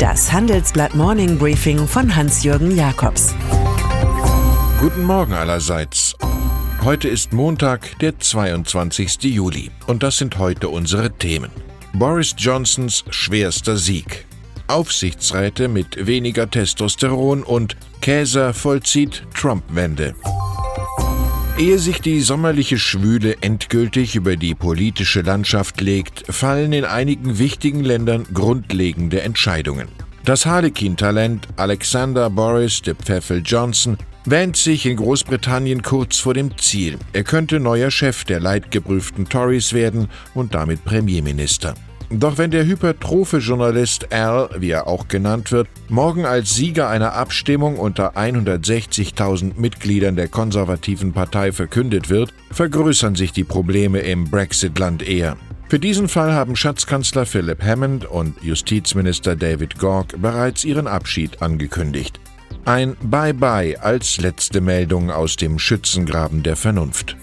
Das Handelsblatt Morning Briefing von Hans-Jürgen Jakobs. Guten Morgen allerseits. Heute ist Montag, der 22. Juli. Und das sind heute unsere Themen. Boris Johnsons schwerster Sieg. Aufsichtsräte mit weniger Testosteron und Käser vollzieht Trump-Wende. Ehe sich die sommerliche Schwüle endgültig über die politische Landschaft legt, fallen in einigen wichtigen Ländern grundlegende Entscheidungen. Das Harlequin-Talent Alexander Boris de Pfeffel Johnson wähnt sich in Großbritannien kurz vor dem Ziel. Er könnte neuer Chef der leidgeprüften Tories werden und damit Premierminister. Doch wenn der hypertrophe Journalist Al, wie er auch genannt wird, morgen als Sieger einer Abstimmung unter 160.000 Mitgliedern der konservativen Partei verkündet wird, vergrößern sich die Probleme im Brexit-Land eher. Für diesen Fall haben Schatzkanzler Philip Hammond und Justizminister David Gork bereits ihren Abschied angekündigt. Ein Bye-bye als letzte Meldung aus dem Schützengraben der Vernunft.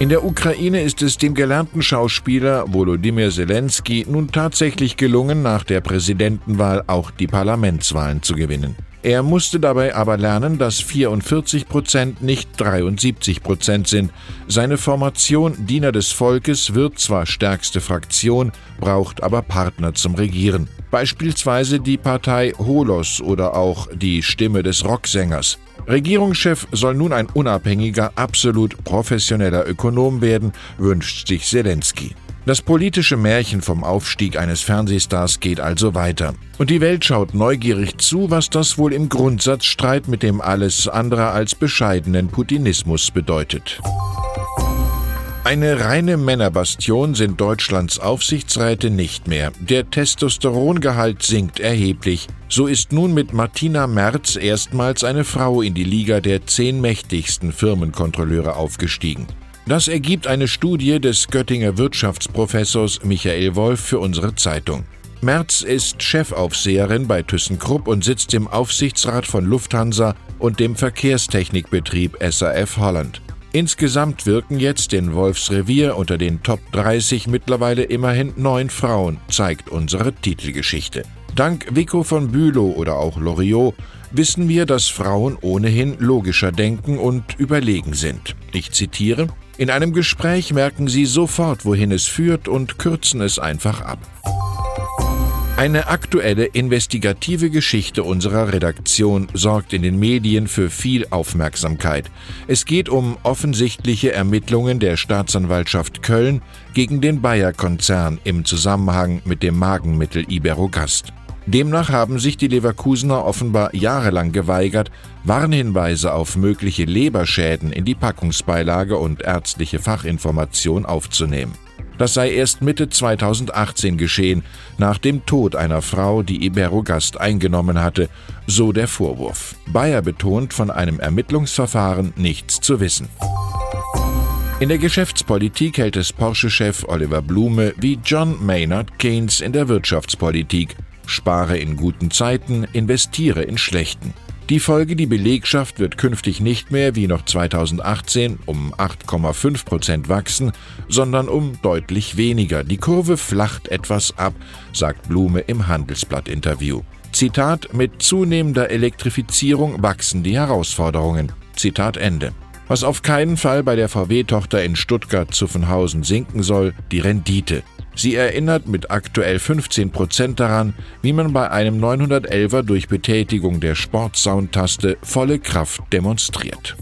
In der Ukraine ist es dem gelernten Schauspieler Volodymyr Zelensky nun tatsächlich gelungen, nach der Präsidentenwahl auch die Parlamentswahlen zu gewinnen. Er musste dabei aber lernen, dass 44 Prozent nicht 73 Prozent sind. Seine Formation Diener des Volkes wird zwar stärkste Fraktion, braucht aber Partner zum Regieren. Beispielsweise die Partei Holos oder auch die Stimme des Rocksängers. Regierungschef soll nun ein unabhängiger, absolut professioneller Ökonom werden, wünscht sich Zelensky. Das politische Märchen vom Aufstieg eines Fernsehstars geht also weiter. Und die Welt schaut neugierig zu, was das wohl im Grundsatzstreit mit dem alles andere als bescheidenen Putinismus bedeutet. Eine reine Männerbastion sind Deutschlands Aufsichtsräte nicht mehr. Der Testosterongehalt sinkt erheblich. So ist nun mit Martina Merz erstmals eine Frau in die Liga der zehn mächtigsten Firmenkontrolleure aufgestiegen. Das ergibt eine Studie des Göttinger Wirtschaftsprofessors Michael Wolf für unsere Zeitung. Merz ist Chefaufseherin bei ThyssenKrupp und sitzt im Aufsichtsrat von Lufthansa und dem Verkehrstechnikbetrieb SAF Holland. Insgesamt wirken jetzt in Wolfsrevier unter den Top 30 mittlerweile immerhin neun Frauen, zeigt unsere Titelgeschichte. Dank Vico von Bülow oder auch Loriot wissen wir, dass Frauen ohnehin logischer denken und überlegen sind. Ich zitiere, in einem Gespräch merken sie sofort, wohin es führt und kürzen es einfach ab. Eine aktuelle investigative Geschichte unserer Redaktion sorgt in den Medien für viel Aufmerksamkeit. Es geht um offensichtliche Ermittlungen der Staatsanwaltschaft Köln gegen den Bayer-Konzern im Zusammenhang mit dem Magenmittel Iberogast. Demnach haben sich die Leverkusener offenbar jahrelang geweigert, Warnhinweise auf mögliche Leberschäden in die Packungsbeilage und ärztliche Fachinformation aufzunehmen. Das sei erst Mitte 2018 geschehen, nach dem Tod einer Frau, die Iberogast eingenommen hatte, so der Vorwurf. Bayer betont, von einem Ermittlungsverfahren nichts zu wissen. In der Geschäftspolitik hält es Porsche-Chef Oliver Blume wie John Maynard Keynes in der Wirtschaftspolitik. Spare in guten Zeiten, investiere in schlechten. Die Folge, die Belegschaft wird künftig nicht mehr wie noch 2018 um 8,5 Prozent wachsen, sondern um deutlich weniger. Die Kurve flacht etwas ab, sagt Blume im Handelsblatt-Interview. Zitat: Mit zunehmender Elektrifizierung wachsen die Herausforderungen. Zitat Ende. Was auf keinen Fall bei der VW-Tochter in Stuttgart-Zuffenhausen sinken soll, die Rendite. Sie erinnert mit aktuell 15 Prozent daran, wie man bei einem 911er durch Betätigung der Sportsoundtaste volle Kraft demonstriert.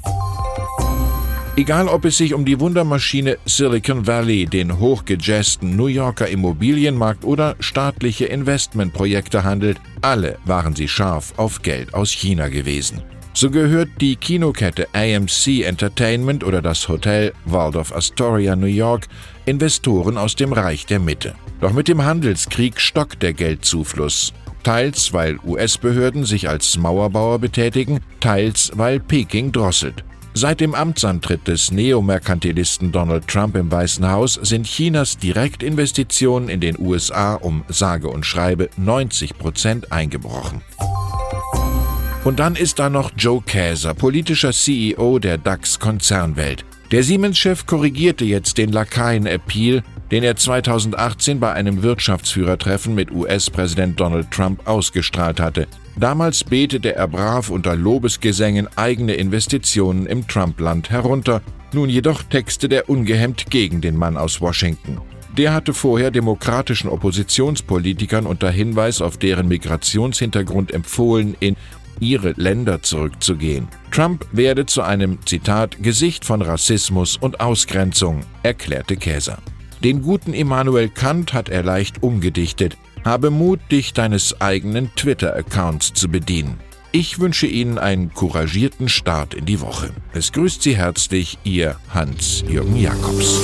Egal ob es sich um die Wundermaschine Silicon Valley, den hochgejazzten New Yorker Immobilienmarkt oder staatliche Investmentprojekte handelt, alle waren sie scharf auf Geld aus China gewesen. So gehört die Kinokette AMC Entertainment oder das Hotel Waldorf Astoria New York Investoren aus dem Reich der Mitte. Doch mit dem Handelskrieg stockt der Geldzufluss. Teils, weil US-Behörden sich als Mauerbauer betätigen, teils, weil Peking drosselt. Seit dem Amtsantritt des Neomerkantilisten Donald Trump im Weißen Haus sind Chinas Direktinvestitionen in den USA um sage und schreibe 90 Prozent eingebrochen. Und dann ist da noch Joe Käser, politischer CEO der DAX-Konzernwelt. Der Siemens-Chef korrigierte jetzt den Lakaien-Appeal den er 2018 bei einem Wirtschaftsführertreffen mit US-Präsident Donald Trump ausgestrahlt hatte. Damals betete er brav unter Lobesgesängen eigene Investitionen im Trump-Land herunter, nun jedoch texte der ungehemmt gegen den Mann aus Washington. Der hatte vorher demokratischen Oppositionspolitikern unter Hinweis auf deren Migrationshintergrund empfohlen, in ihre Länder zurückzugehen. Trump werde zu einem, Zitat, Gesicht von Rassismus und Ausgrenzung, erklärte Käser. Den guten Immanuel Kant hat er leicht umgedichtet. Habe Mut, dich deines eigenen Twitter-Accounts zu bedienen. Ich wünsche Ihnen einen couragierten Start in die Woche. Es grüßt Sie herzlich Ihr Hans-Jürgen Jakobs.